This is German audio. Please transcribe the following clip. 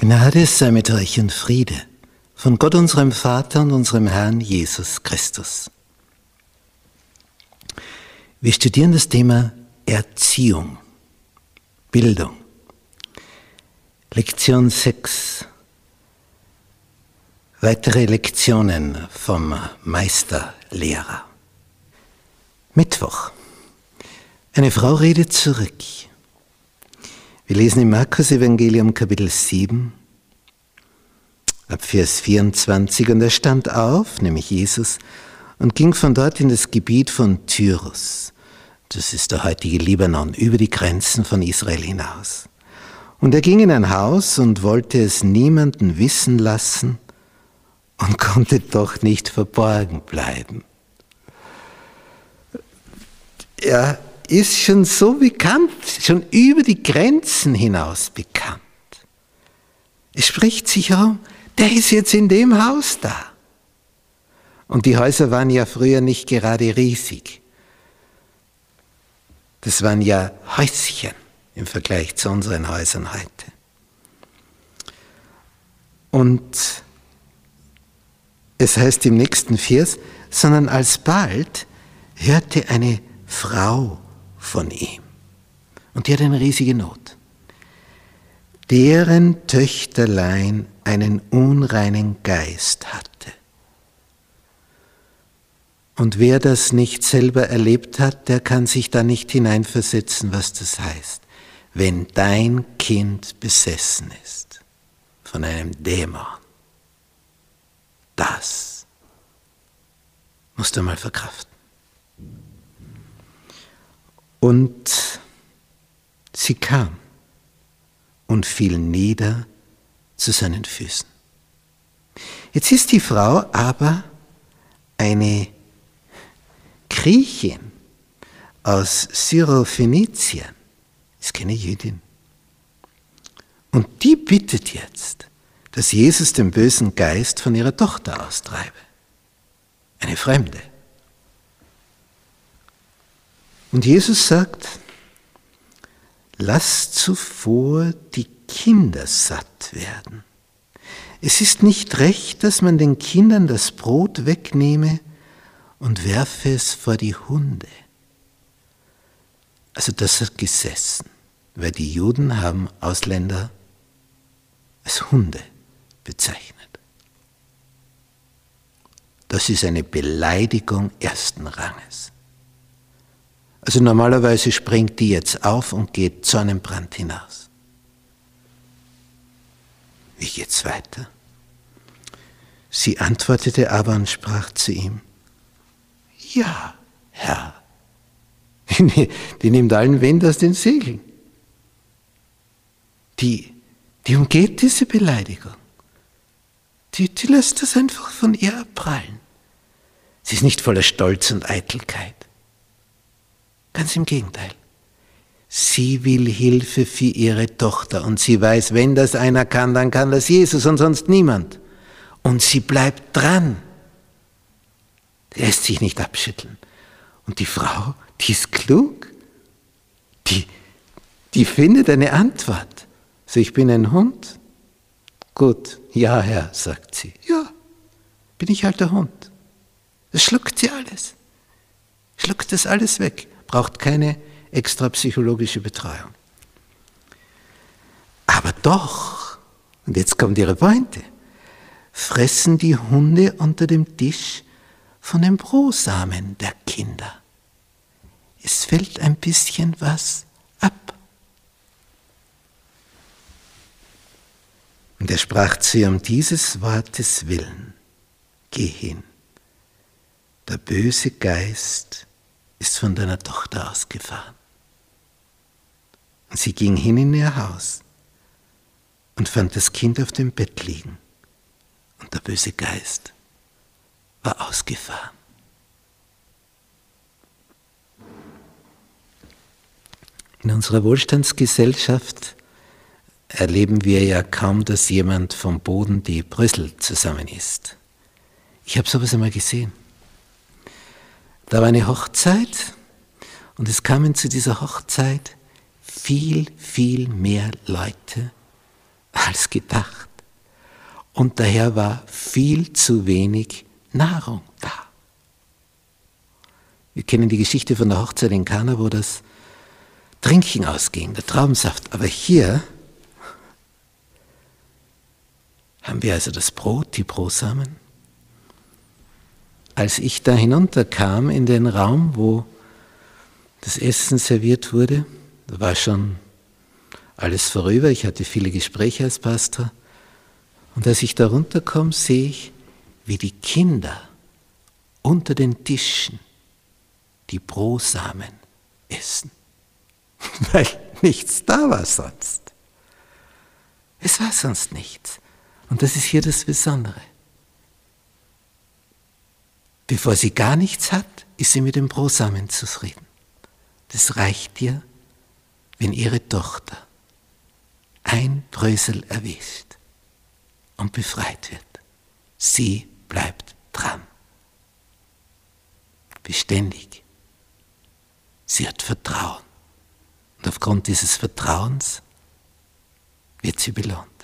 Gnade sei mit euch und Friede von Gott unserem Vater und unserem Herrn Jesus Christus. Wir studieren das Thema Erziehung, Bildung. Lektion 6. Weitere Lektionen vom Meisterlehrer. Mittwoch. Eine Frau redet zurück. Wir lesen im Markus Evangelium Kapitel 7 ab Vers 24 und er stand auf, nämlich Jesus, und ging von dort in das Gebiet von Tyrus. Das ist der heutige Libanon, über die Grenzen von Israel hinaus. Und er ging in ein Haus und wollte es niemanden wissen lassen und konnte doch nicht verborgen bleiben. Er ist schon so bekannt, schon über die Grenzen hinaus bekannt. Es spricht sich herum, der ist jetzt in dem Haus da. Und die Häuser waren ja früher nicht gerade riesig. Das waren ja Häuschen im Vergleich zu unseren Häusern heute. Und es heißt im nächsten Vers, sondern alsbald hörte eine Frau von ihm. Und die hat eine riesige Not. Deren Töchterlein einen unreinen Geist hatte. Und wer das nicht selber erlebt hat, der kann sich da nicht hineinversetzen, was das heißt. Wenn dein Kind besessen ist von einem Dämon, das musst du mal verkraften. Und sie kam und fiel nieder zu seinen Füßen. Jetzt ist die Frau aber eine Griechin aus Syrophoenizien, ist keine Jüdin. Und die bittet jetzt, dass Jesus den bösen Geist von ihrer Tochter austreibe. Eine Fremde. Und Jesus sagt, lass zuvor die Kinder satt werden. Es ist nicht recht, dass man den Kindern das Brot wegnehme und werfe es vor die Hunde. Also das hat gesessen, weil die Juden haben Ausländer als Hunde bezeichnet. Das ist eine Beleidigung ersten Ranges. Also normalerweise springt die jetzt auf und geht zu einem Brand hinaus. Wie geht's weiter? Sie antwortete aber und sprach zu ihm, ja, Herr. Die nimmt allen Wind aus den Segeln. Die, die umgeht diese Beleidigung. Die, die lässt das einfach von ihr abprallen. Sie ist nicht voller Stolz und Eitelkeit. Ganz im Gegenteil. Sie will Hilfe für ihre Tochter und sie weiß, wenn das einer kann, dann kann das Jesus und sonst niemand. Und sie bleibt dran. Lässt sich nicht abschütteln. Und die Frau, die ist klug. Die, die findet eine Antwort. So, ich bin ein Hund. Gut, ja, Herr, sagt sie. Ja, bin ich halt der Hund. Das schluckt sie alles. Schluckt das alles weg braucht keine extra psychologische Betreuung. Aber doch, und jetzt kommt ihre Pointe, fressen die Hunde unter dem Tisch von den Brosamen der Kinder. Es fällt ein bisschen was ab. Und er sprach zu ihr um dieses Wortes willen, geh hin, der böse Geist ist von deiner Tochter ausgefahren. Und sie ging hin in ihr Haus und fand das Kind auf dem Bett liegen. Und der böse Geist war ausgefahren. In unserer Wohlstandsgesellschaft erleben wir ja kaum, dass jemand vom Boden die Brüssel zusammen isst. Ich habe sowas einmal gesehen. Da war eine Hochzeit und es kamen zu dieser Hochzeit viel, viel mehr Leute als gedacht. Und daher war viel zu wenig Nahrung da. Wir kennen die Geschichte von der Hochzeit in Kana, wo das Trinken ausging, der Traubensaft. Aber hier haben wir also das Brot, die Brosamen. Als ich da hinunterkam in den Raum, wo das Essen serviert wurde, da war schon alles vorüber, ich hatte viele Gespräche als Pastor, und als ich da runterkomme, sehe ich, wie die Kinder unter den Tischen die Brosamen essen, weil nichts da war sonst. Es war sonst nichts. Und das ist hier das Besondere. Bevor sie gar nichts hat, ist sie mit dem Brosamen zufrieden. Das reicht ihr, wenn ihre Tochter ein Brösel erwischt und befreit wird. Sie bleibt dran. Beständig. Sie hat Vertrauen. Und aufgrund dieses Vertrauens wird sie belohnt.